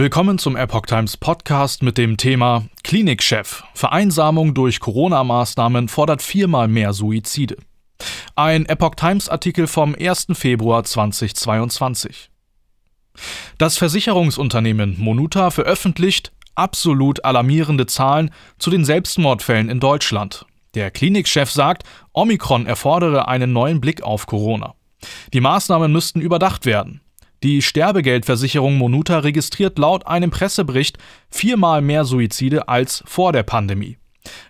Willkommen zum Epoch Times Podcast mit dem Thema Klinikchef. Vereinsamung durch Corona-Maßnahmen fordert viermal mehr Suizide. Ein Epoch Times Artikel vom 1. Februar 2022. Das Versicherungsunternehmen Monuta veröffentlicht absolut alarmierende Zahlen zu den Selbstmordfällen in Deutschland. Der Klinikchef sagt, Omikron erfordere einen neuen Blick auf Corona. Die Maßnahmen müssten überdacht werden. Die Sterbegeldversicherung Monuta registriert laut einem Pressebericht viermal mehr Suizide als vor der Pandemie.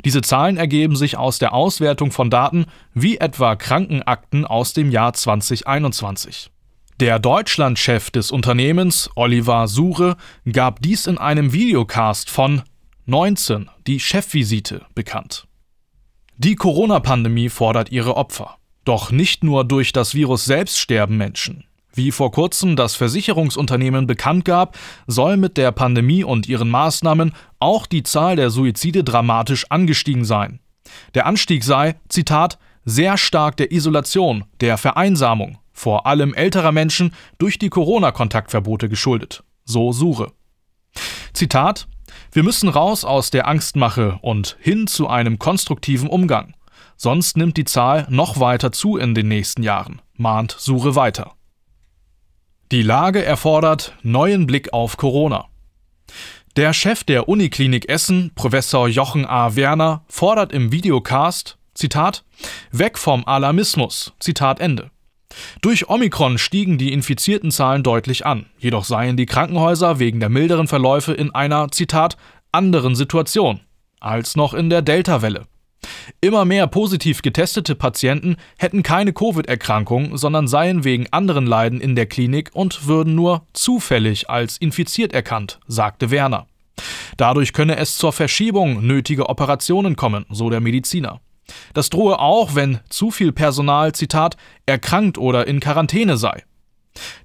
Diese Zahlen ergeben sich aus der Auswertung von Daten wie etwa Krankenakten aus dem Jahr 2021. Der Deutschlandchef des Unternehmens, Oliver Suche, gab dies in einem Videocast von 19, die Chefvisite, bekannt. Die Corona-Pandemie fordert ihre Opfer. Doch nicht nur durch das Virus selbst sterben Menschen. Wie vor kurzem das Versicherungsunternehmen bekannt gab, soll mit der Pandemie und ihren Maßnahmen auch die Zahl der Suizide dramatisch angestiegen sein. Der Anstieg sei, Zitat, sehr stark der Isolation, der Vereinsamung, vor allem älterer Menschen, durch die Corona-Kontaktverbote geschuldet. So Suche. Zitat Wir müssen raus aus der Angstmache und hin zu einem konstruktiven Umgang. Sonst nimmt die Zahl noch weiter zu in den nächsten Jahren, mahnt Suche weiter. Die Lage erfordert neuen Blick auf Corona. Der Chef der Uniklinik Essen, Professor Jochen A. Werner, fordert im Videocast, Zitat, weg vom Alarmismus, Zitat Ende. Durch Omikron stiegen die infizierten Zahlen deutlich an, jedoch seien die Krankenhäuser wegen der milderen Verläufe in einer, Zitat, anderen Situation als noch in der Delta-Welle. Immer mehr positiv getestete Patienten hätten keine Covid-Erkrankung, sondern seien wegen anderen Leiden in der Klinik und würden nur zufällig als infiziert erkannt, sagte Werner. Dadurch könne es zur Verschiebung nötiger Operationen kommen, so der Mediziner. Das drohe auch, wenn zu viel Personal, Zitat, erkrankt oder in Quarantäne sei.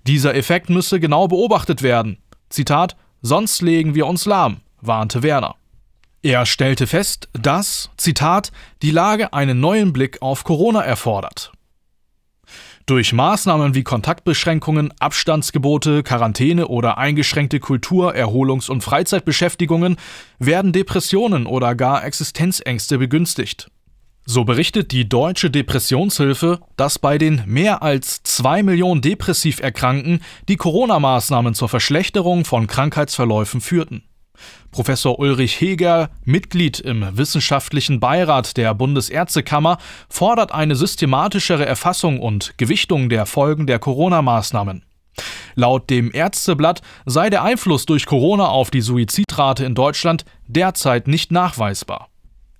Dieser Effekt müsse genau beobachtet werden. Zitat, sonst legen wir uns lahm, warnte Werner. Er stellte fest, dass, Zitat, die Lage einen neuen Blick auf Corona erfordert. Durch Maßnahmen wie Kontaktbeschränkungen, Abstandsgebote, Quarantäne oder eingeschränkte Kultur-, Erholungs- und Freizeitbeschäftigungen werden Depressionen oder gar Existenzängste begünstigt. So berichtet die Deutsche Depressionshilfe, dass bei den mehr als zwei Millionen depressiv Erkrankten die Corona-Maßnahmen zur Verschlechterung von Krankheitsverläufen führten. Professor Ulrich Heger, Mitglied im wissenschaftlichen Beirat der Bundesärztekammer, fordert eine systematischere Erfassung und Gewichtung der Folgen der Corona-Maßnahmen. Laut dem Ärzteblatt sei der Einfluss durch Corona auf die Suizidrate in Deutschland derzeit nicht nachweisbar.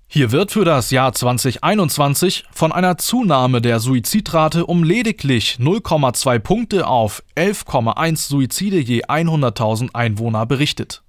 Hier wird für das Jahr 2021 von einer Zunahme der Suizidrate um lediglich 0,2 Punkte auf 11,1 Suizide je 100.000 Einwohner berichtet.